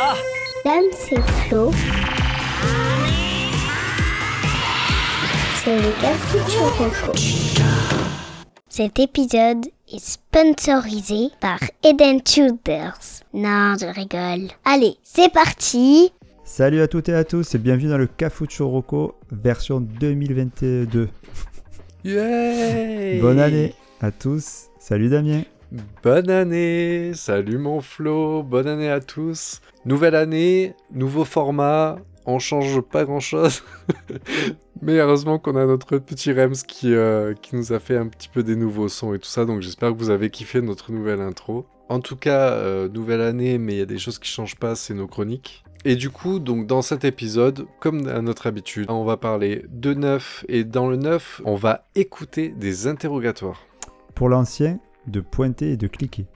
Ah Dame, c'est Flo. C'est le Café Cet épisode est sponsorisé par Eden Tudors. Non, je rigole. Allez, c'est parti Salut à toutes et à tous et bienvenue dans le Cafucho Rocco version 2022. Yay Bonne année à tous. Salut Damien. Bonne année Salut mon Flo, bonne année à tous. Nouvelle année, nouveau format, on change pas grand chose. Mais heureusement qu'on a notre petit Rems qui, euh, qui nous a fait un petit peu des nouveaux sons et tout ça, donc j'espère que vous avez kiffé notre nouvelle intro. En tout cas, euh, nouvelle année, mais il y a des choses qui changent pas, c'est nos chroniques. Et du coup, donc dans cet épisode, comme à notre habitude, on va parler de neuf et dans le neuf, on va écouter des interrogatoires. Pour l'ancien, de pointer et de cliquer.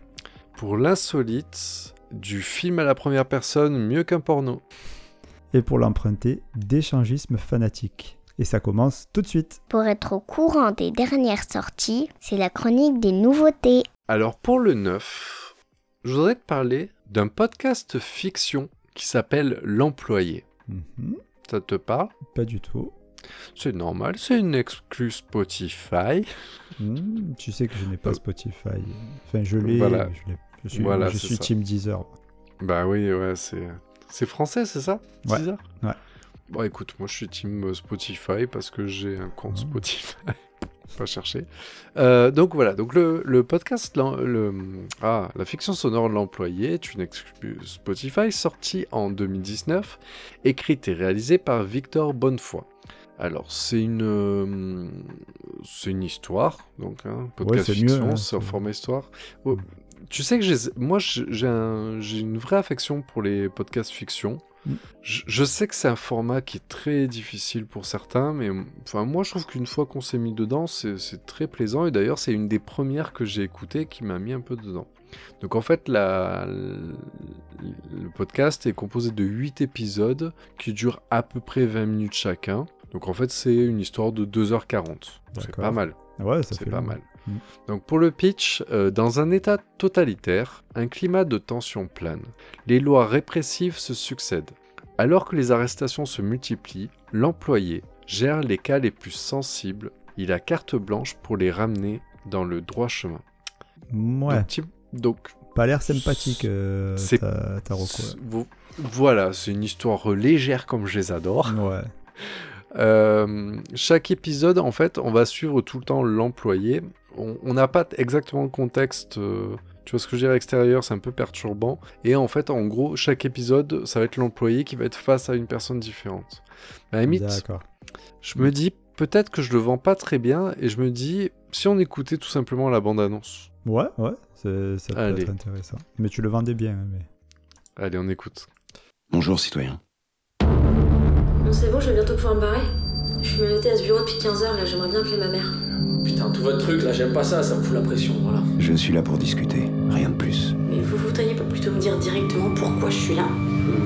Pour l'insolite, du film à la première personne mieux qu'un porno. Et pour l'emprunter, d'échangisme fanatique. Et ça commence tout de suite. Pour être au courant des dernières sorties, c'est la chronique des nouveautés. Alors pour le neuf, je voudrais te parler d'un podcast fiction qui s'appelle L'Employé. Mhm. Ça te parle? Pas du tout. C'est normal, c'est une exclue Spotify. Hmm, tu sais que je n'ai pas Spotify. Enfin, je l'ai. Voilà. Je, suis, Voilà, je suis ça. Team Deezer. Bah oui, ouais, c'est c'est français, c'est ça Ouais, Deezer? ouais. Bon, écoute, moi je suis team euh, Spotify parce que j'ai un compte Oh. Spotify. Pas chercher. Euh, donc voilà, donc le, le podcast, le, ah, la fiction sonore de l'employé est une exclue Spotify sortie en 2019, écrite et réalisée par Victor Bonnefoy. Alors c'est une euh, c'est une histoire, donc hein, podcast fiction, hein, c'est c'est- format histoire. Oh, Mm. tu sais que j'ai- moi j'ai un- une vraie affection pour les podcasts fiction. Mm. Je, je sais que c'est un format qui est très difficile pour certains, mais enfin moi je trouve qu'une fois qu'on s'est mis dedans, c'est c'est très plaisant. Et d'ailleurs c'est une des premières que j'ai écoutées qui m'a mis un peu dedans. Donc en fait la, le podcast est composé de 8 épisodes qui durent à peu près 20 minutes chacun. Donc en fait c'est une histoire de 2h40. C'est pas mal. Ouais, ça C'est fait pas long. mal. Mm. Donc pour le pitch, euh, dans un état totalitaire, un climat de tension plane. Les lois répressives se succèdent. Alors que les arrestations se multiplient, l'employé gère les cas les plus sensibles. Il a carte blanche pour les ramener dans le droit chemin. Ouais, Donc, pas l'air sympathique euh, C'est- ta, ta voilà, c'est une histoire légère comme je les adore. ouais. Euh, chaque épisode, en fait, on va suivre tout le temps l'employé. On n'a pas exactement le contexte. euh, tu vois ce que je veux dire à l'extérieur, c'est un peu perturbant. Et en fait, en gros, chaque épisode, ça va être l'employé qui va être face à une personne différente. À la limite, D'accord. je me dis peut-être que je le vends pas très bien. Et je me dis, si on écoutait tout simplement la bande-annonce. Ouais, ouais, c'est- ça peut Allez. être intéressant. Mais tu le vendais bien. hein, Mais... Allez, on écoute. Bonjour, citoyen. Bon, c'est bon, je vais bientôt pouvoir me barrer. Je suis menotée à ce bureau depuis 15 heures, là, j'aimerais bien appeler ma mère. Putain, tout votre truc là, j'aime pas ça, ça me fout la pression, voilà. Je suis là pour discuter, rien de plus. Mais vous voudriez pas plutôt me dire directement pourquoi je suis là?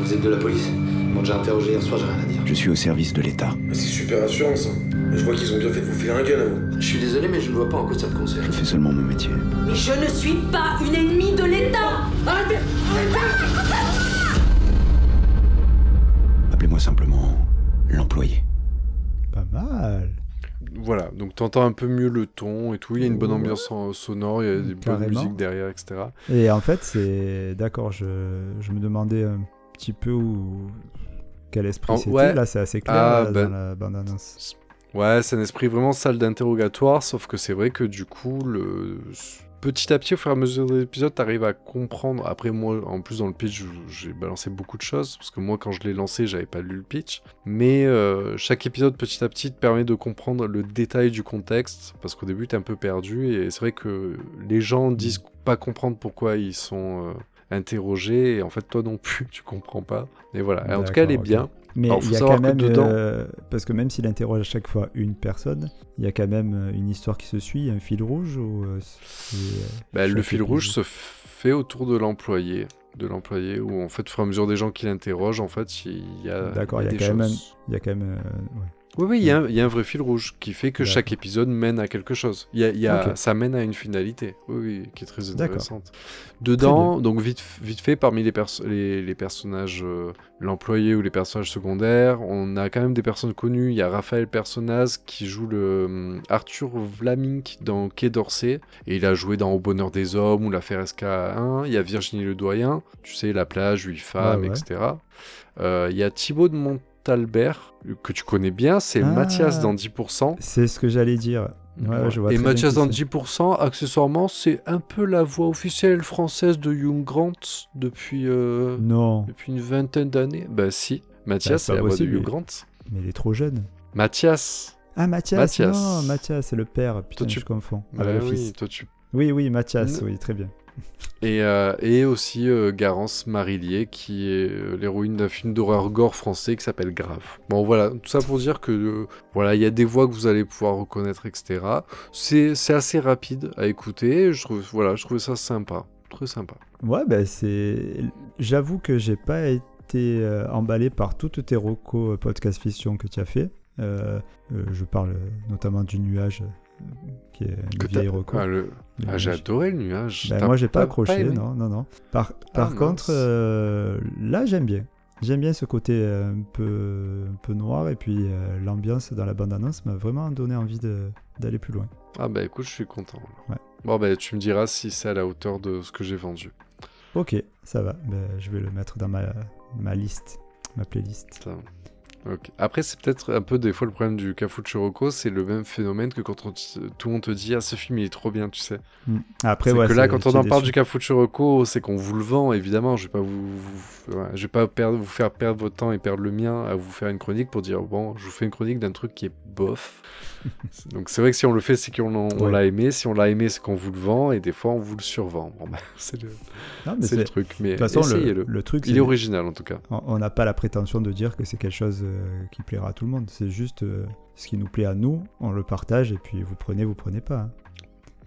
Vous êtes de la police Ils m'ont déjà interrogé hier soir, j'ai rien à dire. Je suis au service de l'État. C'est super rassurant ça. Mais je vois qu'ils ont bien fait de vous filer un gun à vous. Je suis désolé, mais je ne vois pas en quoi ça me concerne. Je fais seulement mon métier. Mais je ne suis pas une ennemie de l'État Arrêtez Appelez-moi simplement l'employé. Pas mal. Voilà, donc t'entends un peu mieux le ton et tout. Il y a une bonne ambiance en- sonore, il y a des bonnes musiques derrière, etc. Et en fait, c'est. D'accord, je... je me demandais un petit peu où. Quel esprit Oh, c'était. ouais. Là, c'est assez clair Ah, là, ben- dans la bande-annonce. Ouais, c'est un esprit vraiment salle d'interrogatoire, sauf que c'est vrai que du coup, le... petit à petit, au fur et à mesure des épisodes, t'arrives à comprendre. Après, moi, en plus, dans le pitch, j'ai balancé beaucoup de choses, parce que moi, quand je l'ai lancé, j'avais pas lu le pitch. Mais euh, chaque épisode, petit à petit, te permet de comprendre le détail du contexte, parce qu'au début, t'es un peu perdu, et c'est vrai que les gens disent pas comprendre pourquoi ils sont euh, interrogés, et en fait, toi non plus, tu comprends pas. Et voilà, en tout cas, elle est bien. Mais Alors, il y a quand même. dedans- euh, parce que même s'il interroge à chaque fois une personne, il y a quand même euh, une histoire qui se suit, un fil rouge ou. euh, euh, Bah, le fil rouge se fait autour de l'employé. De l'employé, où en fait, au fur et à mesure des gens qui l'interrogent, en fait, il y a. D'accord, il y a des quand même choses. Il y a quand même. euh, ouais. Oui, oui, il y, a un- il y a un vrai fil rouge qui fait que chaque épisode mène à quelque chose. Y a, y a-. Ça mène à une finalité, oui, oui, qui est très intéressante. Dedans, donc vite, vite fait, parmi les, perso- les, les personnages, euh, l'employé ou les personnages secondaires, on a quand même des personnes connues. Il y a Raphaël Personnaz qui joue le hum, Arthur Vlamink dans Quai d'Orsay, et il a joué dans Au bonheur des hommes ou l'affaire SK1. Il y a Virginie Ledoyen, tu sais, La plage, huit femmes, ouais. etc. Euh, Il y a Thibaut de Montalbert, que tu connais bien, c'est Ah. Mathias dans 10%. C'est ce que j'allais dire. Ouais, Voilà. je vois Et Mathias dans c'est. 10%, accessoirement, c'est un peu la voix officielle française de Hugh Grant depuis, euh, Non, depuis une vingtaine d'années. Bah si, Mathias, Bah, c'est la voix de Hugh Grant. mais il est trop jeune. Mathias Ah, Mathias, Mathias. non, Mathias, c'est le père. Putain, tu- je confonds. Bah avec le oui, fils. toi tu... Oui, oui, Mathias, N- oui, très bien. Et, euh, et aussi euh, Garance Marillier, qui est euh, l'héroïne d'un film d'horreur gore français qui s'appelle Grave. Bon voilà, tout ça pour dire que euh, voilà, il y a des voix que vous allez pouvoir reconnaître, etc. C'est assez rapide à écouter. Je voilà, je trouvais ça sympa, très sympa. Ouais, ben c'est. J'avoue que j'ai pas été emballé par toutes tes recos podcast fiction que tu as fait. Je parle notamment du nuage, qui est une Que vieille t'as- reco. Ah, le- ah, j'ai adoré le nuage. Ben, moi, j'ai pas accroché, non, non, non. Par, par mince. contre, euh, là, j'aime bien. J'aime bien ce côté euh, un peu, un peu noir et puis euh, l'ambiance dans la bande-annonce m'a vraiment donné envie d'aller plus loin. Ah bah écoute, je suis content. Ouais. Bon bah tu me diras si c'est à la hauteur de ce que j'ai vendu. Ok, ça va. Je vais le mettre dans ma, ma liste, ma playlist. Ça. Après, c'est peut-être un peu des fois le problème du Cafu de Chirocco, c'est le même phénomène que quand on tout le monde te dit Ah, ce film il est trop bien, tu sais. Mm. Après, C'est ouais, que là, quand on en parle du Cafu de Chirocco, c'est qu'on vous le vend, évidemment. Je vais pas vous, vous- ouais, je vais pas perdre, vous faire perdre votre temps et perdre le mien à vous faire une chronique pour dire Bon, je vous fais une chronique d'un truc qui est bof. Donc c'est vrai que si on le fait, c'est qu'on on Ouais. l'a aimé. Si on l'a aimé, c'est qu'on vous le vend et des fois on vous le survend. Bon, bah, c'est le, truc. Mais De toute façon, le, truc, Il est original en tout cas. on on n'a pas la prétention de dire que c'est quelque chose euh, qui plaira à tout le monde. C'est juste euh, ce qui nous plaît à nous, on le partage et puis vous prenez, vous prenez pas.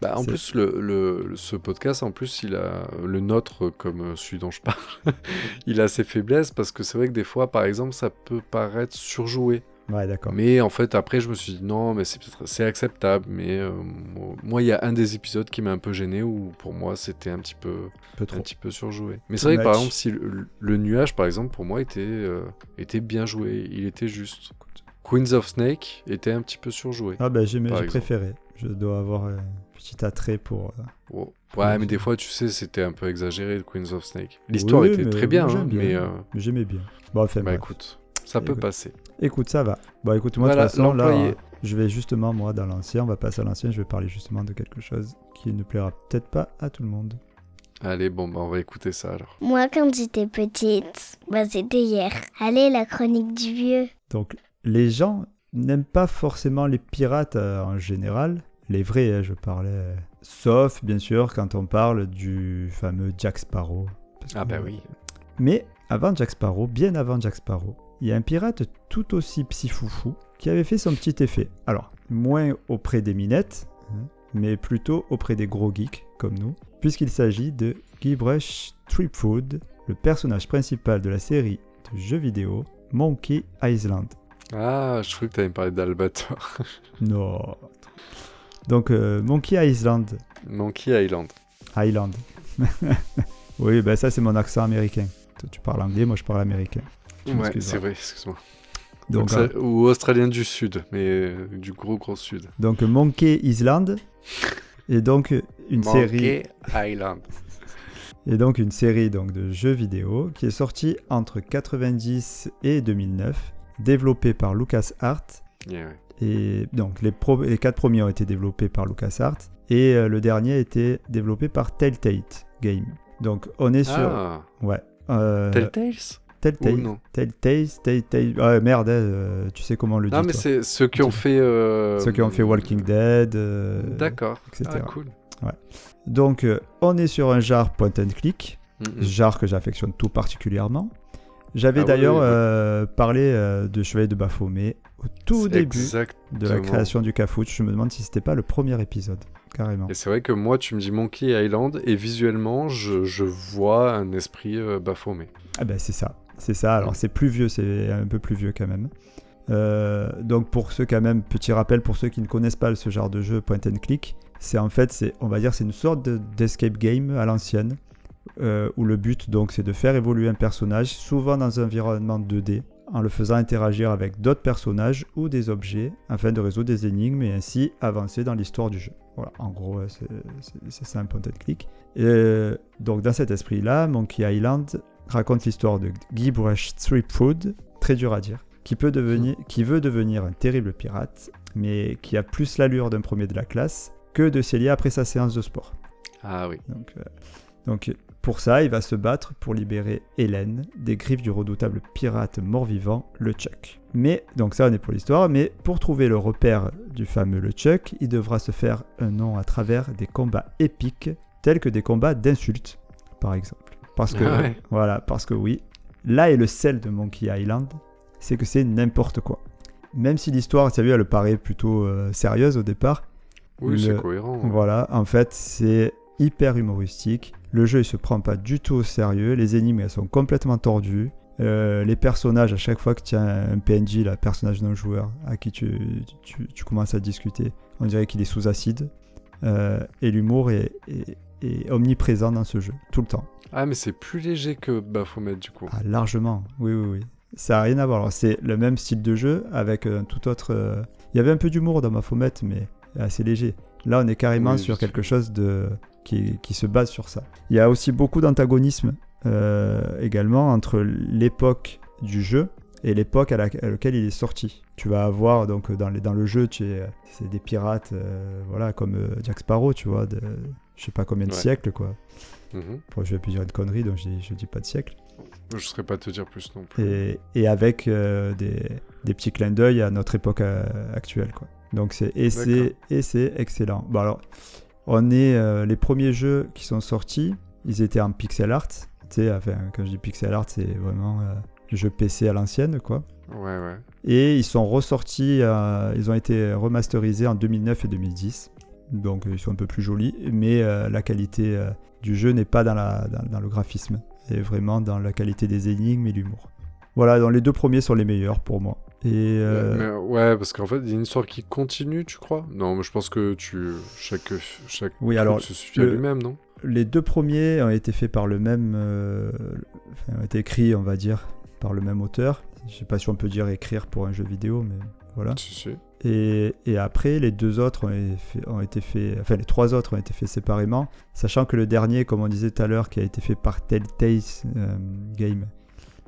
Bah, en plus, le, le- ce podcast, en plus, il a le nôtre, comme celui dont je parle, il a ses faiblesses parce que c'est vrai que des fois, par exemple, ça peut paraître surjoué. Ouais, d'accord. Mais en fait, après, je me suis dit non, mais c'est acceptable. Mais euh, moi- il y a un des épisodes qui m'a un peu gêné où pour moi, c'était un petit peu, Un petit peu surjoué. Mais c'est vrai que par exemple, si le, le nuage, par exemple, pour moi, était, euh, était bien joué, il était juste. Queens of Snake était un petit peu surjoué. Ah ben j'ai préféré. Je dois avoir un petit attrait pour. euh, Oh. Ouais, mais des fois, tu sais, c'était un peu exagéré, Queens of Snake. L'histoire Oui, était très bien, hein, bien. mais euh, mais J'aimais bien. Bon, enfin, bah bref. écoute, ça peut Écoute. passer. Écoute, ça va. Bon, écoute, moi, Voilà, de toute façon, là, je vais justement, moi, dans l'ancien, on va passer à l'ancien, je vais parler justement de quelque chose qui ne plaira peut-être pas à tout le monde. Allez, bon, bah on va écouter ça alors. Moi, quand j'étais petite, bah, c'était hier. Allez, la chronique du vieux. Donc, les gens n'aiment pas forcément les pirates euh, en général. Les vrais, hein, je parlais. euh, Sauf, bien sûr, quand on parle du fameux Jack Sparrow. Parce Ah que- bah oui. Mais avant Jack Sparrow, bien avant Jack Sparrow, il y a un pirate tout aussi psyfoufou qui avait fait son petit effet. Alors, moins auprès des minettes, hein, mais plutôt auprès des gros geeks comme nous, puisqu'il s'agit de Guybrush Threepwood, le personnage principal de la série de jeux vidéo Monkey Island. Ah, je croyais que t'allais me parler d'Albator. Non. Donc, euh, Monkey Island. Monkey Island. Island. oui, ben ça, c'est mon accent américain. Toi, tu parles anglais, moi, je parle américain. Ouais, c'est vrai, excuse-moi. Donc, Donc, euh, ça- Ou australien du sud, mais euh, du gros gros sud. Donc Monkey Island est donc une série Monkey Island. est donc une série donc de jeux vidéo qui est sortie entre 90 et 2009, développée par LucasArts Yeah, ouais. et donc les, pro- les quatre premiers ont été développés par LucasArts et euh, le dernier a été développé par Telltale Game. Donc on est sur Ah, ouais euh, Telltales? Telltale non Telltale Telltale ah merde euh, tu sais comment on le dit Non, mais c'est ceux qui ont fait. euh, ceux qui ont fait Walking Dead euh, D'accord. Ah, cool. Donc, on est sur un genre point and click, Mm, genre que j'affectionne tout particulièrement. J'avais Ah d'ailleurs oui, oui. parlé de Chevalier de Baphomet au tout début de la création du Cafouche. Je me demande si c'était pas le premier épisode, carrément. Et c'est vrai que moi, tu me dis Monkey Island, et visuellement, je, je vois un esprit euh, Baphomet. Ah ben c'est ça, c'est ça. Alors c'est plus vieux, c'est un peu plus vieux quand même. Euh, donc pour ceux quand même, petit rappel pour ceux qui ne connaissent pas ce genre de jeu point and click, c'est en fait, on va dire, c'est une sorte de- d'escape game à l'ancienne, euh, où le but donc c'est de faire évoluer un personnage, souvent dans un environnement 2D, en le faisant interagir avec d'autres personnages ou des objets, afin de résoudre des énigmes et ainsi avancer dans l'histoire du jeu. Voilà, en gros, c'est, ça un point and click. Donc dans cet esprit-là, Monkey Island raconte l'histoire de Guybrush Threepwood, très dur à dire, qui, peut devenir, qui veut devenir un terrible pirate, mais qui a plus l'allure d'un premier de la classe que de Célia après sa séance de sport. Ah oui. Donc, euh, donc pour ça, il va se battre pour libérer Hélène des griffes du redoutable pirate mort-vivant, le Chuck. Mais, donc ça on est pour l'histoire, mais pour trouver le repère du fameux le Chuck, il devra se faire un nom à travers des combats épiques, tels que des combats d'insultes, par exemple. Parce que, Ah ouais. voilà, parce que oui, là est le sel de Monkey Island, c'est que c'est n'importe quoi. Même si l'histoire, tu as vu, elle paraît plutôt euh, sérieuse au départ, Oui, c'est cohérent. voilà, en fait, c'est hyper humoristique. Le jeu, il se prend pas du tout au sérieux. Les énigmes, elles sont complètement tordues. Euh, les personnages, à chaque fois que tu as un PNJ, là, personnage non joueur, à qui tu, tu, tu commences à discuter, on dirait qu'il est sous acide. Euh, et l'humour est, est- est omniprésent dans ce jeu, tout le temps. Ah, mais c'est plus léger que Baphomet du coup. Ah, largement, oui, oui, oui. Ça n'a rien à voir. C'est le même style de jeu avec un tout autre. euh, Il y avait un peu d'humour dans fommette, mais assez léger. Là, on est carrément Oui, sur quelque chose de qui, qui se base sur ça. Il y a aussi beaucoup d'antagonisme euh, également entre l'époque du jeu et l'époque à, la- à laquelle il est sorti. Tu vas avoir donc dans, les- dans le jeu, tu es- c'est des pirates, euh, voilà, comme euh, Jack Sparrow, tu vois, de je sais pas combien de Ouais. siècles, quoi. Mhm. Bon, je vais plus dire une connerie, donc je dis, je dis pas de siècle Je saurais pas te dire plus non plus. et, et avec euh, des, des petits clins d'œil à notre époque euh, actuelle. Quoi. Donc c'est et c'est excellent. Bon alors, on est euh, les premiers jeux qui sont sortis, ils étaient en pixel art. Tu sais, enfin, quand je dis pixel art, c'est vraiment le jeu PC à l'ancienne, quoi. Ouais, ouais. Et ils sont ressortis, ils ont été remasterisés en 2009 et 2010. Donc euh, ils sont un peu plus jolis, mais euh, la qualité euh, du jeu n'est pas dans, la, dans, dans le graphisme, c'est vraiment dans la qualité des énigmes et l'humour. Voilà, donc les deux premiers sont les meilleurs pour moi. Et euh, Mais, ouais, parce qu'en fait, il y a une histoire qui continue, tu crois? Non, mais je pense que tu chaque chaque Oui, alors, se suffit à lui-même, non? Les deux premiers ont été faits par le même, enfin, ont été écrits, on va dire, par le même auteur. Je sais pas si on peut dire écrire pour un jeu vidéo, mais voilà. Si, si. Et, et après, les deux autres ont été, faits, ont été faits- enfin les trois autres ont été faits séparément, sachant que le dernier, comme on disait tout à l'heure, qui a été fait par Telltale euh, Game,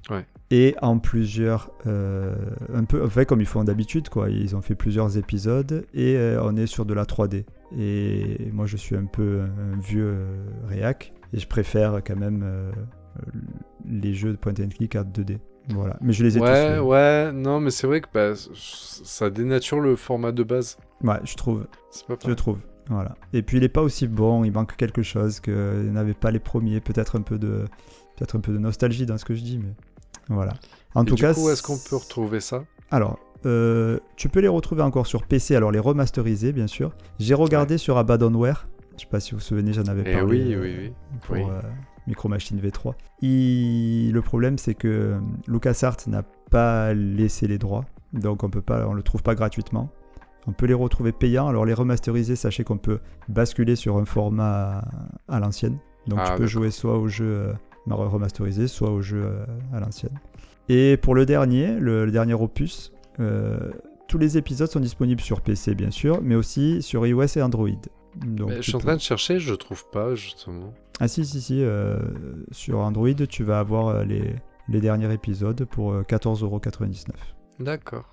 Ouais. et en plusieurs, euh, un peu, enfin comme ils font d'habitude, quoi. Ils ont fait plusieurs épisodes et euh, on est sur de la 3D. Et moi, je suis un peu un, un vieux euh, réac et je préfère quand même euh, les jeux de point and click à 2D. Voilà, mais je les ai tous Ouais, faits. ouais, non, mais c'est vrai que bah, ça dénature le format de base. Ouais, je trouve. C'est pas Je trouve. Voilà. Et puis il est pas aussi bon, il manque quelque chose que n'avait pas les premiers, peut-être un peu de peut-être un peu de nostalgie dans ce que je dis mais voilà. En Et tout du cas, coup, est-ce qu'on peut retrouver ça? Alors, euh, tu peux les retrouver encore sur PC, alors les remasterisés bien sûr. J'ai regardé sur Abandonware. Je sais pas si vous vous souvenez, j'en avais Eh parlé oui, euh, oui, oui. pour Oui. euh, Micro Machine V3. Il- Le problème c'est que euh, LucasArts n'a pas laissé les droits, donc on peut pas, on le trouve pas gratuitement. On peut les retrouver payants. Alors les remasterisés, sachez qu'on peut basculer sur un format à, l'ancienne. Donc Ah, tu peux d'accord. jouer soit au jeu euh, remasterisé, soit au jeu euh, à l'ancienne. Et pour le dernier, le, le dernier opus, euh, tous les épisodes sont disponibles sur PC bien sûr, mais aussi sur iOS et Android. Donc, je suis en train de chercher, je trouve pas, justement. Ah si, si, si. euh, sur Android, tu vas avoir euh, les, les derniers épisodes pour euh, 14,99€. D'accord.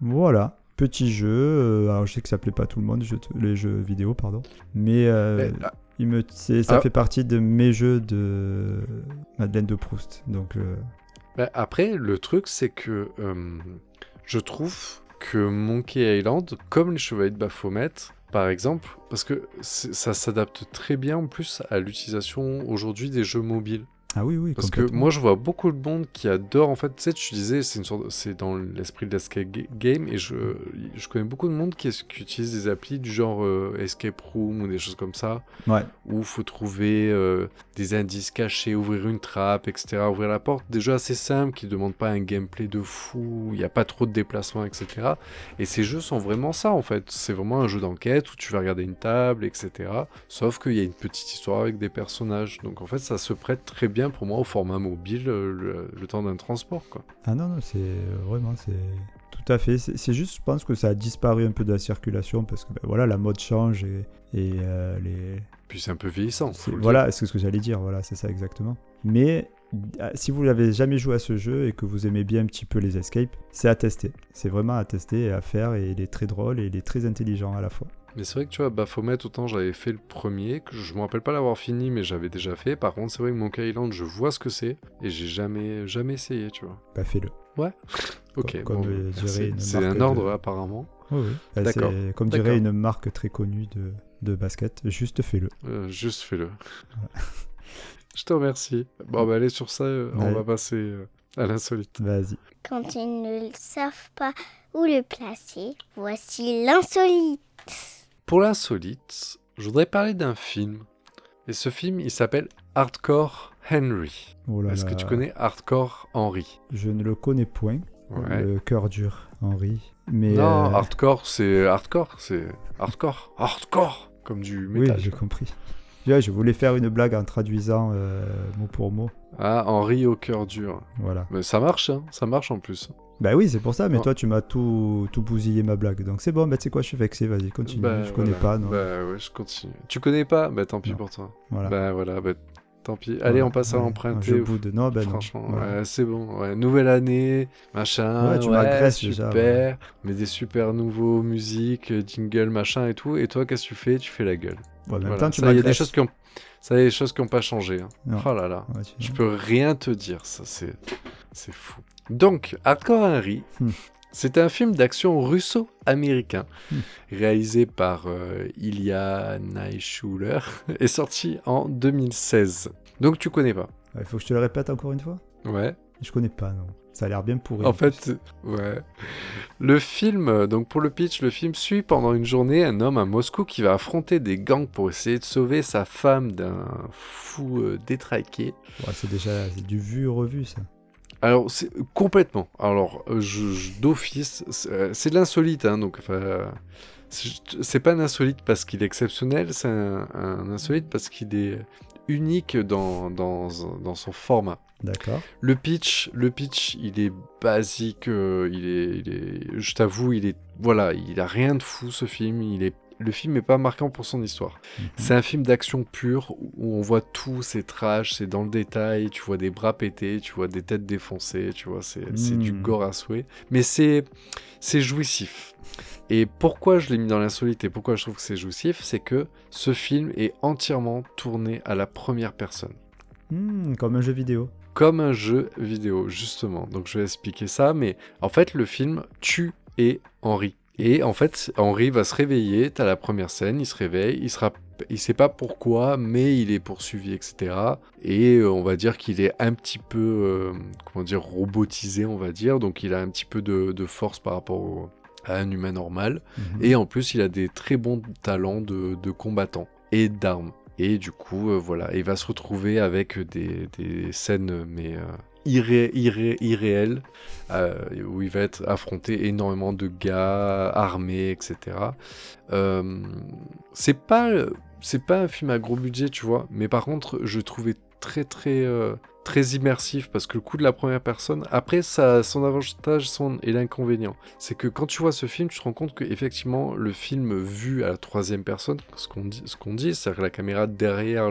Voilà. Petit jeu. euh, alors je sais que ça plaît pas à tout le monde, les jeux vidéo, pardon. Mais euh, Mais, ah, il me, c'est- ça Ah. fait partie de mes jeux de Madeleine de Proust. Donc euh, bah, après, le truc, c'est que euh, je trouve que Monkey Island, comme les Chevaliers de Baphomet, par exemple, parce que ça s'adapte très bien en plus à l'utilisation aujourd'hui des jeux mobiles. Ah oui, oui, Parce que moi, je vois beaucoup de monde qui adore. En fait, tu sais, tu disais, c'est une sorte, c'est dans l'esprit de l'escape ga- game, et je, je connais beaucoup de monde qui, qui utilise des applis du genre euh, escape room ou des choses comme ça, Ouais, où il faut trouver euh, des indices cachés, ouvrir une trappe, etc., ouvrir la porte. Des jeux assez simples qui demandent pas un gameplay de fou, il n'y a pas trop de déplacements, etc. Et ces jeux sont vraiment ça, en fait. C'est vraiment un jeu d'enquête où tu vas regarder une table, etc. Sauf qu'il y a une petite histoire avec des personnages. Donc, en fait, ça se prête très bien pour moi au format mobile, euh, le, le temps d'un transport, quoi. Ah non, non, c'est euh, vraiment, c'est tout à fait. C'est juste, je pense que ça a disparu un peu de la circulation parce que ben, voilà, la mode change et, et, euh, les. Puis c'est un peu vieillissant. Voilà, c'est ce que j'allais dire. Voilà, c'est ça exactement. Mais euh, si vous n'avez jamais joué à ce jeu et que vous aimez bien un petit peu les escapes, c'est à tester. C'est vraiment à tester et à faire et il est très drôle et il est très intelligent à la fois. Mais c'est vrai que tu vois, Baphomet, autant j'avais fait le premier, que je me rappelle pas l'avoir fini, mais j'avais déjà fait. Par contre, c'est vrai que Monkey Island, je vois ce que c'est, et j'ai jamais, jamais essayé, tu vois. Bah fais-le. Ok, comme bon, euh, dirait c'est une c'est marque un ordre de- apparemment. Oui, oui. Bah, D'accord. c'est Comme D'accord. dirait une marque très connue de, de basket, juste fais-le. Euh, juste fais-le. je te remercie. Bon, bah allez, sur ça, euh, on Ouais. va passer euh, à l'insolite. Vas-y. Quand ils ne savent pas où le placer, voici l'insolite. Pour l'insolite, je voudrais parler d'un film. Et ce film, il s'appelle Hardcore Henry. Oh Est-ce que tu connais Hardcore Henry? Je ne le connais point. Ouais. Le cœur dur. Mais Non, euh, hardcore, c'est hardcore, c'est hardcore, hardcore, comme du oui, métal. j'ai compris. Ouais, je voulais faire une blague en traduisant euh, mot pour mot. Ah, Henri au cœur dur. Voilà. Mais ça marche, hein, ça marche en plus. Bah oui, c'est pour ça, mais Oh. toi, tu m'as tout, tout bousillé ma blague. Donc c'est bon, bah tu sais quoi, je suis vexé, vas-y, continue. Bah, je connais voilà. pas, non. Bah ouais, je continue. Tu connais pas? Bah tant pis Non. pour toi. voilà. Bah voilà, bah tant pis. Allez, on passe à Ouais, l'emprunter. Je boude. Non, bah non. Franchement, ouais, c'est bon. Ouais, nouvelle année, machin. Ouais, tu m'agresses super. déjà, Mais des super nouveaux musiques, euh, jingle, machin et tout. Et toi, qu'est-ce que tu fais? Tu fais la gueule. Bon, en même Voilà. temps, tu Ça, il y a des m'agresses. choses qui ont, ça, y a des choses qui ont pas changé. hein. Oh là là. Ouais, Je peux rien te dire, ça c'est c'est fou. Donc, Hardcore Henry, Hmm. c'est un film d'action russo-américain Hmm. réalisé par euh, Ilya Naishuller et sorti en 2016. Donc tu connais pas. Il faut que je te le répète encore une fois? Ouais. Je connais pas, non. Ça a l'air bien pourri. En fait, ouais. Le film, euh, donc pour le pitch, le film suit pendant une journée un homme à Moscou qui va affronter des gangs pour essayer de sauver sa femme d'un fou euh, détraqué. Ouais, c'est déjà du vu revu, ça. Alors, c'est complètement. Alors, je, je- d'office, c'est euh, c'est de l'insolite, hein, donc enfin, c'est c'est pas un insolite parce qu'il est exceptionnel, c'est un, un insolite parce qu'il est unique dans, dans, dans son format. D'accord. Le pitch, le pitch, il est basique, euh, il est, il est, je t'avoue, il est, voilà, il a rien de fou ce film. Il est, le film est pas marquant pour son histoire. Mhm. C'est un film d'action pure où on voit tout, c'est trash, c'est dans le détail. Tu vois des bras pétés, tu vois des têtes défoncées, tu vois, c'est, du Mhm. gore à souhait. Mais c'est, c'est jouissif. Et pourquoi je l'ai mis dans l'insolite et pourquoi je trouve que c'est jouissif, c'est que ce film est entièrement tourné à la première personne Hmm, comme un jeu vidéo. comme un jeu vidéo, justement. Donc je vais expliquer ça, mais en fait, le film tue et Henri. Et en fait, Henri va se réveiller, t'as la première scène, il se réveille, il sera il sait pas pourquoi, mais il est poursuivi, etc. Et euh, on va dire qu'il est un petit peu, euh, comment dire, robotisé, on va dire. Donc il a un petit peu de, de force par rapport au- à un humain normal. Mhm. Et en plus, il a des très bons talents de, de combattant et d'armes. Et du coup, euh, voilà, il va se retrouver avec des, des scènes, mais euh, irré- irré- irréelles, euh, où il va être affronté énormément de gars armés, etc. C'est pas, c'est pas un film à gros budget, tu vois, mais par contre, je trouvais très, très, très immersif parce que le coup de la première personne, après, ça a son avantage son, et l'inconvénient c'est que quand tu vois ce film, tu te rends compte que effectivement le film vu à la troisième personne, ce qu'on dit, c'est-à-dire la caméra derrière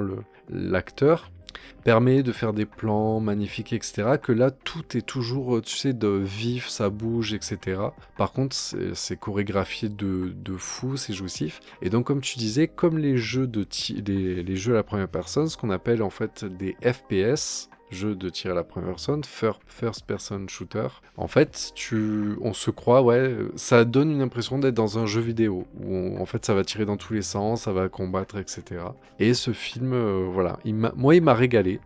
l'acteur permet de faire des plans magnifiques, etc. Que là, tout est toujours, tu sais, de vif, ça bouge, etc. Par contre, c'est chorégraphié de, de fou, c'est jouissif. Et donc, comme tu disais, comme les jeux de les jeux à la première personne, ce qu'on appelle en fait des FPS, jeu de tir à la première personne, fir- first person shooter. En fait, tu, on se croit, ouais, ça donne une impression d'être dans un jeu vidéo où en fait ça va tirer dans tous les sens, ça va combattre, etc. Et ce film, euh, voilà, moi il m'a régalé.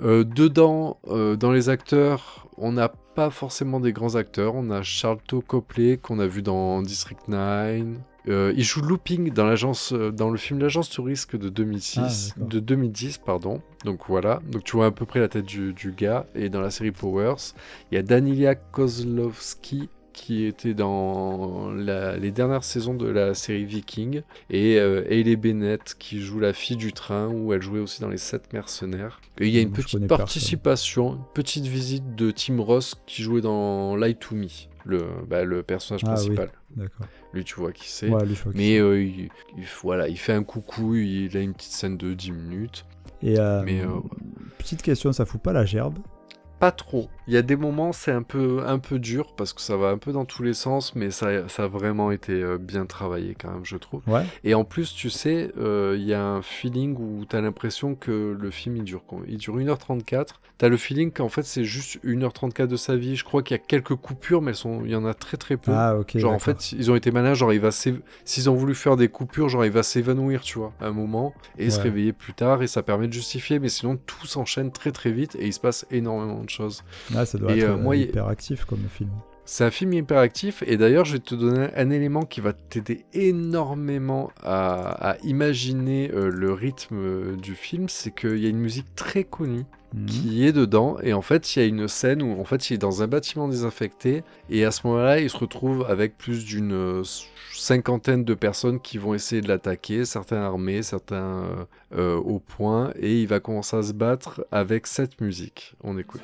Euh, dedans, euh, dans les acteurs, on n'a pas forcément des grands acteurs. On a Charlton Copley qu'on a vu dans District 9. Euh, il joue Looping dans l'agence, dans le film L'agence du risque de 2006, Ah, de 2010 pardon. Donc voilà, donc tu vois à peu près la tête du, du gars. Et dans la série Powers, il y a Danilia Kozlowski qui était dans la- les dernières saisons de la série Viking et euh, Hayley Bennett qui joue la fille du train où elle jouait aussi dans les sept mercenaires. Et il y a une Moi, petite personne. participation, une petite visite de Tim Ross qui jouait dans Lie to Me, le, bah, le personnage Ah oui. principal. D'accord. Lui, tu vois qui c'est. Ouais, Mais euh, il, il- voilà, il fait un coucou, il a une petite scène de 10 minutes. Et euh, Mais, euh, petite question, ça fout pas la gerbe? Pas trop. Il y a des moments, c'est un peu, un peu dur parce que ça va un peu dans tous les sens, mais ça, ça a vraiment été euh, bien travaillé quand même, je trouve. Ouais. Et en plus, tu sais, euh, il y a un feeling où tu as l'impression que le film il dure, il dure 1h34. Tu as le feeling qu'en fait c'est juste 1h34 de sa vie. Je crois qu'il y a quelques coupures, mais elles sont... il y en a très très peu. Ah. Genre en fait, ils ont été malins, genre il va s'ils ont voulu faire des coupures, genre il va s'évanouir, tu vois, à un moment et se réveiller plus tard et ça permet de justifier, mais sinon tout s'enchaîne très très vite et il se passe énormément de choses. Ah, ça doit et, être euh, moi, il- hyper actif comme film. C'est un film hyper actif et d'ailleurs je vais te donner un élément qui va t'aider énormément à, à imaginer euh, le rythme euh, du film, c'est qu'il y a une musique très connue Mhm. qui est dedans et en fait il y a une scène où en fait il est dans un bâtiment désinfecté et à ce moment-là il se retrouve avec plus d'une euh, cinquantaine de personnes qui vont essayer de l'attaquer, certains armés, certains euh, euh, au point et il va commencer à se battre avec cette musique. On écoute.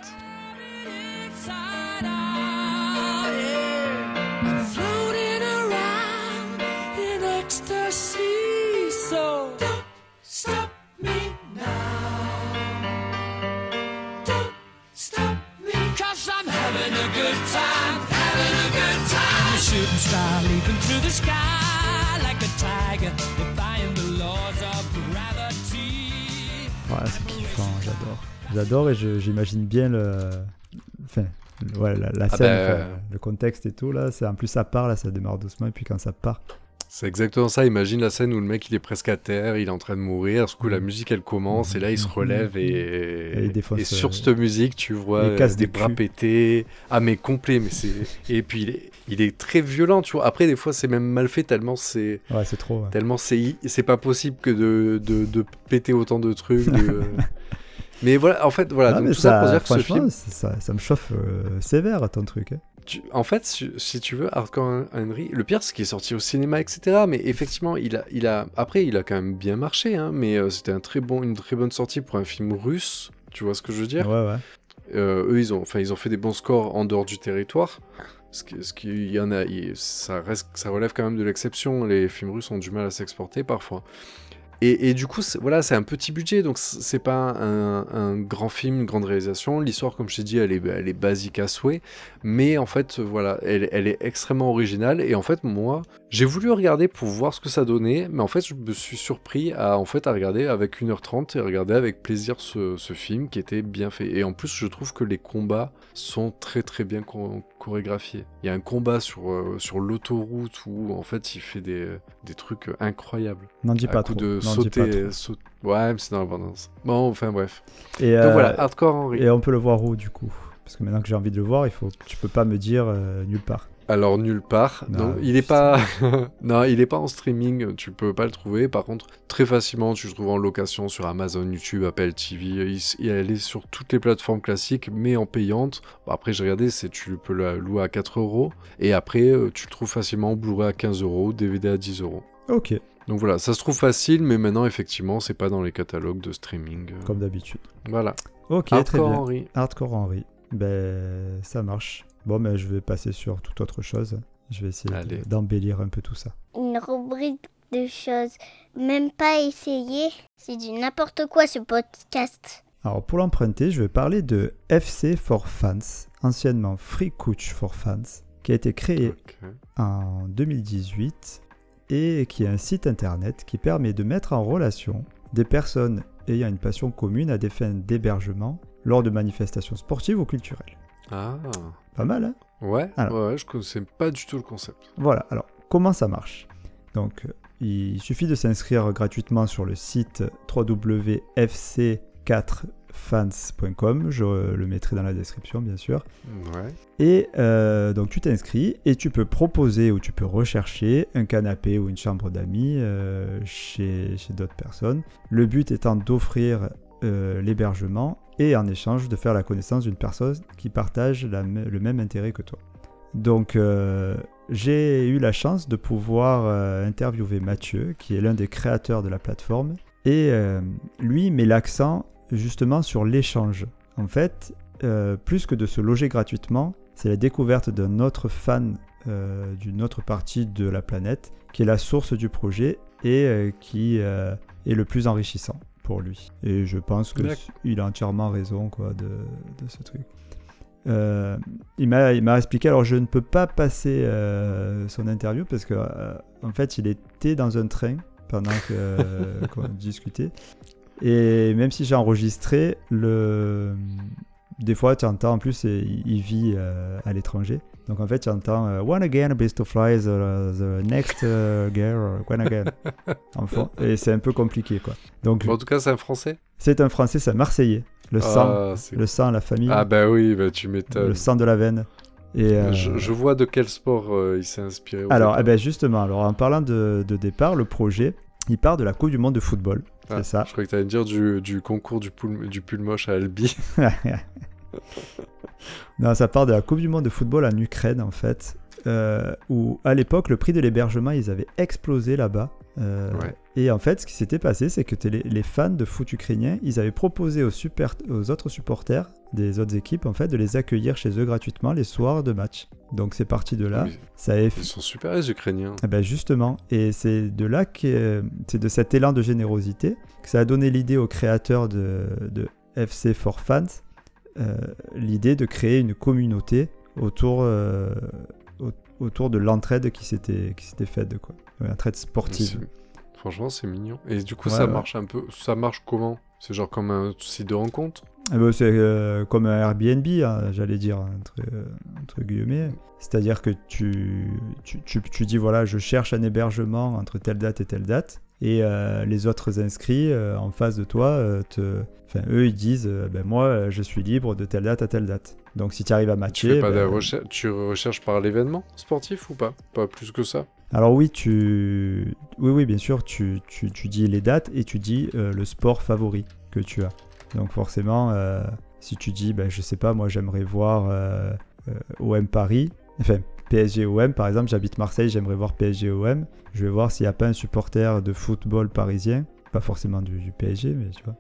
The sky like a tiger. Defying the laws of gravity. Ouais, c'est kiffant, j'adore. J'adore et j'imagine bien le. Enfin, ouais, la, la Ah scène, bah, enfin, le contexte et tout. là. En plus, ça part, là, ça démarre doucement. Et puis quand ça part. C'est exactement ça. Imagine la scène où le mec il est presque à terre, il est en train de mourir. Du coup, la musique elle commence et là il se relève et, Et et sur euh, cette musique tu vois il casse des des bras pétés. Ah mais complet. Mais c'est et puis il est, il est très violent. Tu vois. Après des fois c'est même mal fait tellement c'est Ouais, c'est trop. ouais. tellement c'est c'est pas possible que de, de, de péter autant de trucs. de- mais voilà. En fait voilà. Ah, donc tout ça, pour dire que ce film. ça, ça- ça me chauffe euh, sévère ton truc. hein. Tu- en fait, si, tu veux, Hardcore Henry, le pire, c'est qu'il est sorti au cinéma, etc. Mais effectivement, il a, il a, après, il a quand même bien marché, hein, mais euh, c'était un très bon, une très bonne sortie pour un film russe. Tu vois ce que je veux dire? Ouais, ouais. Euh, Eux, ils ont, enfin, ils ont fait des bons scores en dehors du territoire. Ce qui, ce qui- y en a, il- ça reste, ça relève quand même de l'exception. Les films russes ont du mal à s'exporter parfois. Et, du coup, voilà, c'est un petit budget, donc c'est pas un, grand film, une grande réalisation. L'histoire, comme je t'ai dit, elle est, basique à souhait, mais en fait, voilà, elle, est extrêmement originale. Et en fait, moi, j'ai voulu regarder pour voir ce que ça donnait, mais en fait, je me suis surpris à, en fait, à regarder avec 1h30 et regarder avec plaisir ce, film qui était bien fait. Et en plus, je trouve que les combats sont très très bien chorégraphiés. Il y a un combat sur, euh, sur l'autoroute où en fait il fait des, des trucs incroyables. N'en dis À pas coup trop. de sauter, Ouais, mais c'est dans l'abondance. Bon, enfin bref. Et, Donc euh, voilà, Hardcore Henry. et on peut le voir où du coup? Parce que maintenant que j'ai envie de le voir, il faut, tu peux pas me dire euh, nulle part. Alors nulle part. Non, Non, il est pas. non, il est pas en streaming. Tu peux pas le trouver. Par contre, très facilement, tu le trouves en location sur Amazon, YouTube, Apple TV. Il, il est sur toutes les plateformes classiques, mais en payante. Bon, après, j'ai regardé, c'est tu peux le louer à 4 euros. Et après, euh, tu le trouves facilement en Blu-ray à 15 euros, DVD à 10 euros. Ok, Donc voilà, ça se trouve facile, mais maintenant, effectivement, c'est pas dans les catalogues de streaming. euh, comme d'habitude. Voilà. Ok, très Hardcore bien. Henry. Hardcore Henry. Ben, ça marche. Bon, mais je vais passer sur toute autre chose. Je vais essayer Allez. d'embellir un peu tout ça. Une rubrique de choses même pas essayées. C'est du n'importe quoi ce podcast. Alors, pour l'emprunter, je vais parler de FC for Fans, anciennement Free Coach for Fans, qui a été créé en 2018 et qui est un site internet qui permet de mettre en relation des personnes ayant une passion commune à des fins d'hébergement lors de manifestations sportives ou culturelles. Ah. Pas mal, hein Ouais, Alors. ouais, je connaissais pas du tout le concept. Voilà, alors comment ça marche? Donc il suffit de s'inscrire gratuitement sur le site www.fc4fans.com, je le mettrai dans la description bien sûr. Ouais. Et euh, donc tu t'inscris et tu peux proposer ou tu peux rechercher un canapé ou une chambre d'amis euh, chez, chez d'autres personnes. Le but étant d'offrir euh, l'hébergement et en échange de faire la connaissance d'une personne qui partage le même intérêt que toi. Donc euh, j'ai eu la chance de pouvoir euh, interviewer Mathieu, qui est l'un des créateurs de la plateforme, et euh, lui met l'accent justement sur l'échange. En fait, plus que de se loger gratuitement, c'est la découverte d'un autre fan d'une autre partie de la planète qui est la source du projet et qui est le plus enrichissant pour lui. Et je pense qu'il a entièrement raison quoi, de, de ce truc. Euh, il m'a expliqué, alors je ne peux pas passer euh, son interview parce que euh, en fait il était dans un train pendant qu'on discutait. Et même si j'ai enregistré, le... des fois tu entends en plus, il il vit à l'étranger. Donc en fait tu entends euh, One again, best to fly, the, the next uh, girl, one again. Et c'est un peu compliqué quoi. Donc en tout cas, c'est un français? c'est un français, c'est un marseillais. Le sang, Ah, le sang, la famille, ah bah oui, bah tu m'étonnes. le sang de la veine. Et, euh, Je, je vois de quel sport euh, il s'est inspiré. Alors, eh ben justement, alors en parlant de, de départ, le projet, il part de la Coupe du Monde de football. Ah, c'est ça. Je crois que tu allais me dire du, du concours du, poule, du pull moche à Albi. non, ça part de la Coupe du Monde de football en Ukraine, en fait, euh, où à l'époque, le prix de l'hébergement, ils avaient explosé là-bas. Euh, Ouais. Et en fait, ce qui s'était passé, c'est que les, les fans de foot ukrainiens, ils avaient proposé aux, super, aux autres supporters des autres équipes, en fait, de les accueillir chez eux gratuitement les soirs de match. Donc c'est parti de là. Mais Ça avait Ils sont super les Ukrainiens. Eh ben justement, et c'est de là que c'est de cet élan de générosité que ça a donné l'idée aux créateurs de, de FC for Fans, l'idée de créer une communauté autour, euh, au- autour de l'entraide qui s'était qui s'était faite, quoi. L'entraide sportive. Franchement, c'est mignon. Et du coup, Ouais, ça ouais. marche un peu. Ça marche comment? C'est genre comme un site de rencontre? Eh ben, c'est euh, comme un Airbnb, hein, j'allais dire, entre, euh, entre guillemets. C'est-à-dire que tu, tu, tu, tu dis, voilà, je cherche un hébergement entre telle date et telle date. Et euh, les autres inscrits euh, en face de toi, euh, te... enfin, eux, ils disent, ben, moi, je suis libre de telle date à telle date. Donc si tu arrives à Tu matcher... fais pas de ben, Tu recherches par l'événement sportif ou pas? Pas plus que ça? Alors oui, tu... oui, oui, bien sûr, tu, tu, tu dis les dates et tu dis le sport favori que tu as. Donc forcément, si tu dis, ben, je sais pas, moi j'aimerais voir OM Paris, enfin PSG OM par exemple, j'habite Marseille, j'aimerais voir PSG OM, je vais voir s'il n'y a pas un supporter de football parisien, pas forcément du, du PSG, mais tu vois,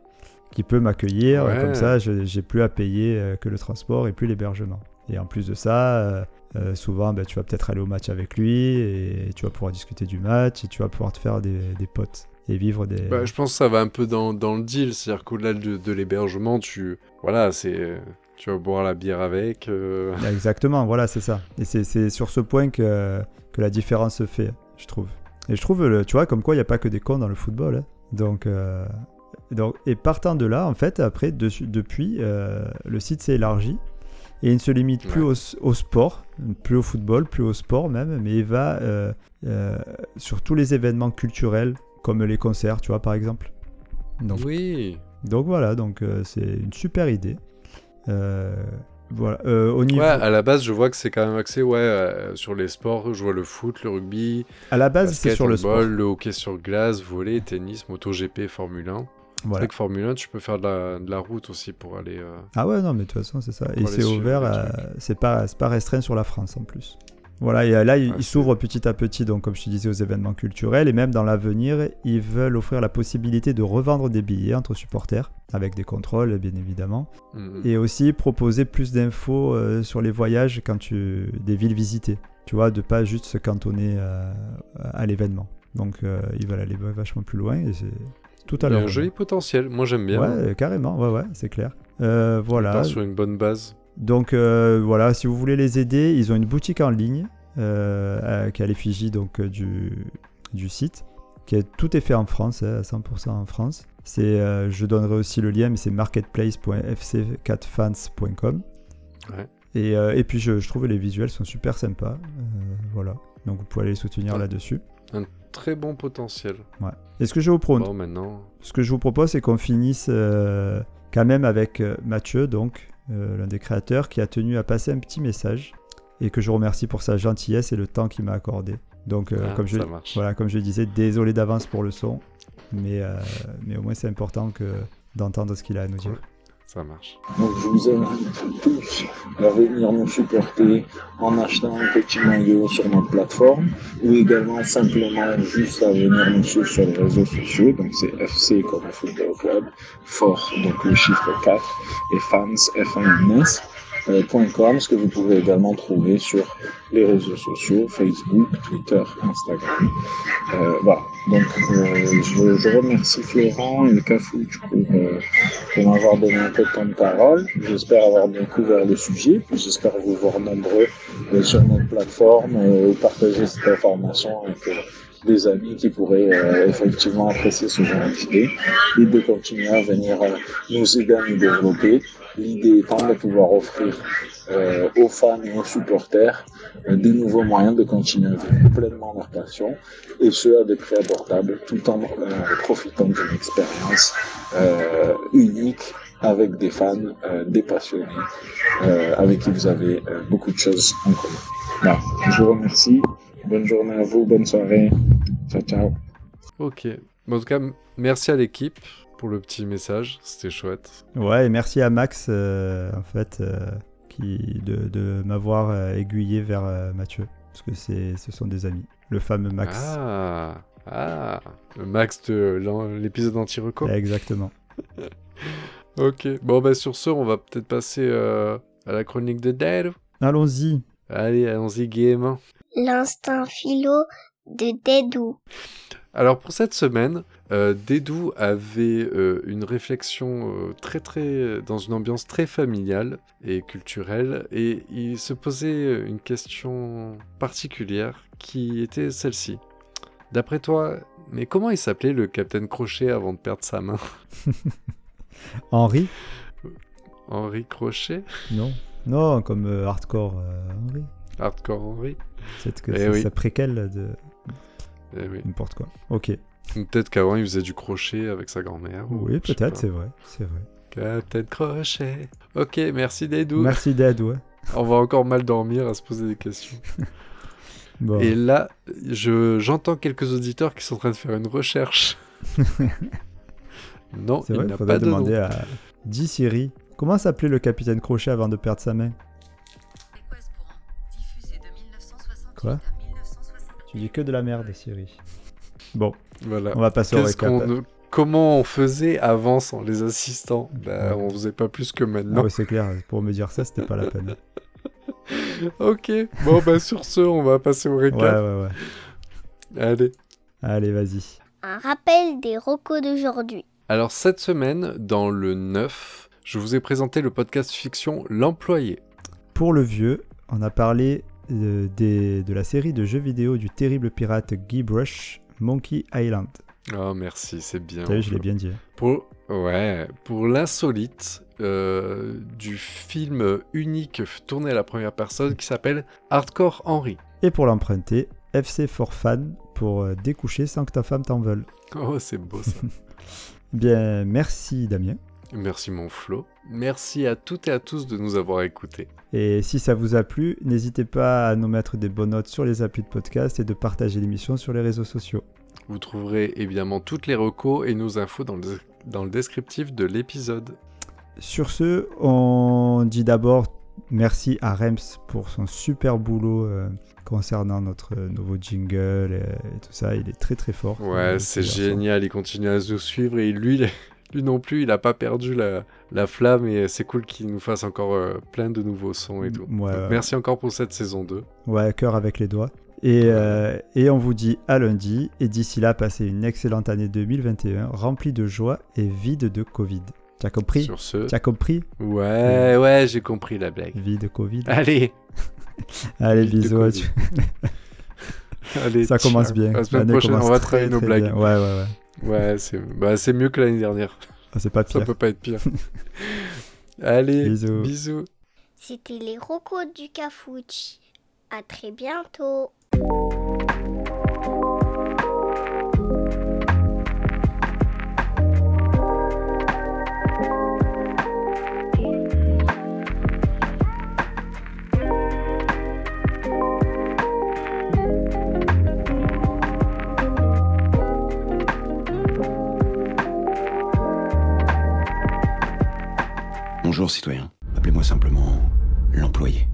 qui peut m'accueillir, Ouais. comme ça je- j'ai plus à payer euh, que le transport et plus l'hébergement. Et en plus de ça, euh, euh, souvent, ben, tu vas peut-être aller au match avec lui et tu vas pouvoir discuter du match et tu vas pouvoir te faire des, des potes et vivre des. Bah, je pense que ça va un peu dans, dans le deal, c'est-à-dire qu'au-delà de, de l'hébergement, tu voilà, c'est tu vas boire la bière avec. euh, Exactement, voilà, c'est ça. Et c'est- sur ce point que, que la différence se fait, je trouve. Et je trouve, tu vois, comme quoi il n'y a pas que des cons dans le football. hein. Donc, euh, donc, et partant de là, en fait, après, depuis, euh, le site s'est élargi. Et il ne se limite plus Ouais. au, sport, plus au football, plus au sport même, mais il va sur tous les événements culturels, comme les concerts, tu vois, par exemple. Donc, Oui. donc voilà, donc euh, c'est une super idée. Euh, voilà, euh, au niveau... Ouais, à la base, je vois que c'est quand même axé ouais, euh, sur les sports. Je vois le foot, le rugby, À la base, c'est sur le handball, sport. le hockey sur glace, volley, tennis, MotoGP, Formule 1. C'est Voilà. que Formule 1, tu peux faire de la, de la route aussi pour aller. euh, Ah ouais, non, mais de toute façon, c'est ça. Et c'est ouvert, c'est pas, c'est pas restreint sur la France en plus. Voilà, et là, il, Ouais, il c'est- s'ouvre petit à petit, donc comme je te disais, aux événements culturels. Et même dans l'avenir, ils veulent offrir la possibilité de revendre des billets entre supporters, avec des contrôles, bien évidemment. mm, Et aussi proposer plus d'infos euh, sur les voyages quand tu... des villes visitées. Tu vois, de pas juste se cantonner euh, à l'événement. Donc, euh, ils veulent aller vachement plus loin et c'est tout à l'heure. un joli potentiel. Moi, j'aime bien. Ouais, carrément, ouais, ouais, c'est clair. Euh, On voilà. part sur une bonne base. Donc euh, voilà, si vous voulez les aider, ils ont une boutique en ligne euh, qui est à l'effigie donc euh, du, du site. Qui est, tout est fait en France, hein, à 100% en France. C'est, je donnerai aussi le lien, mais c'est marketplace.fc4fans.com. Ouais. Et, euh, et puis je, je trouve les visuels sont super sympas. Euh, voilà. Donc vous pouvez aller les soutenir là-dessus. Très bon potentiel. Ouais. Et ce que je vous, pro- Bon, maintenant. ce que je vous propose, c'est qu'on finisse euh, quand même avec Mathieu, donc l'un des créateurs, qui a tenu à passer un petit message et que je remercie pour sa gentillesse et le temps qu'il m'a accordé. Donc, euh, Ah, comme, je, marche. voilà, comme je disais, désolé d'avance pour le son, mais, euh, mais au moins c'est important que d'entendre ce qu'il a à nous dire. Ça marche. Donc je vous invite tous à venir nous supporter en achetant un petit maillot sur notre plateforme ou également simplement juste à venir nous suivre sur les réseaux sociaux. Donc c'est FC comme le football club, fort donc le chiffre 4 et fans f 1 s euh, ce que vous pouvez également trouver sur les réseaux sociaux, Facebook, Twitter, Instagram. Euh, voilà. Donc euh, je, je remercie Florent et Cafouche pour, euh, pour m'avoir donné un peu de temps de parole. J'espère avoir bien couvert le sujet. J'espère vous voir nombreux euh, sur notre plateforme euh, et partager cette information avec euh, des amis qui pourraient euh, effectivement apprécier ce genre d'idée et de continuer à venir euh, nous aider à nous développer. L'idée étant de pouvoir offrir euh, aux fans et aux supporters euh, des nouveaux moyens de continuer à vivre pleinement leur passion et ce à des prix abordables tout en euh, profitant d'une expérience euh, unique avec des fans, des passionnés, avec qui vous avez beaucoup de choses en commun. Voilà. Je vous remercie. Bonne journée à vous, bonne soirée. Ciao, ciao. Ok. Bon, en tout cas, merci à l'équipe pour le petit message. C'était chouette. Ouais, et merci à Max, euh, en fait, euh, qui, de, de m'avoir euh, aiguillé vers euh, Mathieu, parce que c'est, ce sont des amis. Le fameux Max. Ah, ah, le Max de l'épisode anti-reco. Exactement. Ok. Bon, bah sur ce, on va peut-être passer euh, à la chronique de Dave. Allons-y. Allez, allons-y gaiement. L'instinct philo de Dédou. Alors pour cette semaine, euh, Dédou avait euh, une réflexion euh, très très dans une ambiance très familiale et culturelle et il se posait une question particulière qui était celle-ci. D'après toi, mais comment il s'appelait le Capitaine Crochet avant de perdre sa main? Henri? Henri Crochet? Non. Non, comme euh, hardcore euh, Henri. Hardcore Henri C'est que Eh c'est oui. sa préquelle de Eh oui. n'importe quoi. Ok. Peut-être qu'avant il faisait du crochet avec sa grand-mère. ou Oui, peut-être, c'est vrai. C'est vrai. Capitaine Crochet. Ok, merci Dédou. Merci Dad, ouais. On va encore mal dormir à se poser des questions. Bon. Et là, je, j'entends quelques auditeurs qui sont en train de faire une recherche. non, c'est il vrai, il n'a faudrait pas de demander à Dis Siri. Comment s'appelait le capitaine Crochet avant de perdre sa main? Quoi Tu dis que de la merde, Siri. Bon, Voilà. on va passer au récap. Comment on faisait avant sans les assistants? Bah, Ouais. On faisait pas plus que Ah maintenant. ouais, c'est clair, pour me dire ça, c'était pas la peine. ok, bon bah sur ce, on va passer au Ouais, récap. ouais, ouais. Allez. Allez, vas-y. Un rappel des recos d'aujourd'hui. Alors cette semaine, dans le 9, je vous ai présenté le podcast fiction L'Employé. Pour le vieux, on a parlé euh, de la série de jeux vidéo du terrible pirate Guy Brush, Monkey Island. Oh merci, c'est bien. T'as vu, je l'ai bien dit. hein. Pour, ouais, pour l'insolite euh, du film unique tourné à la première personne qui s'appelle Hardcore Henry. Et pour l'emprunter, FC for Fan pour euh, découcher sans que ta femme t'en veuille. Oh, c'est beau ça. Bien, merci Damien. Merci mon Flo. Merci à toutes et à tous de nous avoir écoutés. Et si ça vous a plu, n'hésitez pas à nous mettre des bonnes notes sur les applis de podcast et de partager l'émission sur les réseaux sociaux. Vous trouverez évidemment toutes les recos et nos infos dans le, dans le descriptif de l'épisode. Sur ce, on dit d'abord merci à Rems pour son super boulot euh, concernant notre nouveau jingle et, et tout ça. Il est très très fort. Ouais, Euh, c'est génial, il continue à nous suivre et lui, lui non plus, il n'a pas perdu la, la flamme et c'est cool qu'il nous fasse encore euh, plein de nouveaux sons et tout. Ouais, Donc, ouais. merci encore pour cette saison 2. Ouais, cœur avec les doigts. Et, euh, et on vous dit à lundi. Et d'ici là, passez une excellente année 2021 remplie de joie et vide de Covid. Tu as compris? Sur ce, Tu as compris? Ouais, ouais, j'ai compris la blague. Vide Covid. Allez, Allez, vide de bisous. Allez, Ça commence bien. La semaine prochaine, on va très, travailler nos très blagues. bien. Ouais, ouais, ouais. Ouais, c'est bah, c'est mieux que l'année dernière. Ah, c'est pas Ça pire. peut pas être pire. Allez, Bisous. bisous. C'était les rocos du Cafouche. À très bientôt. Bonjour, citoyen. Appelez-moi simplement l'employé.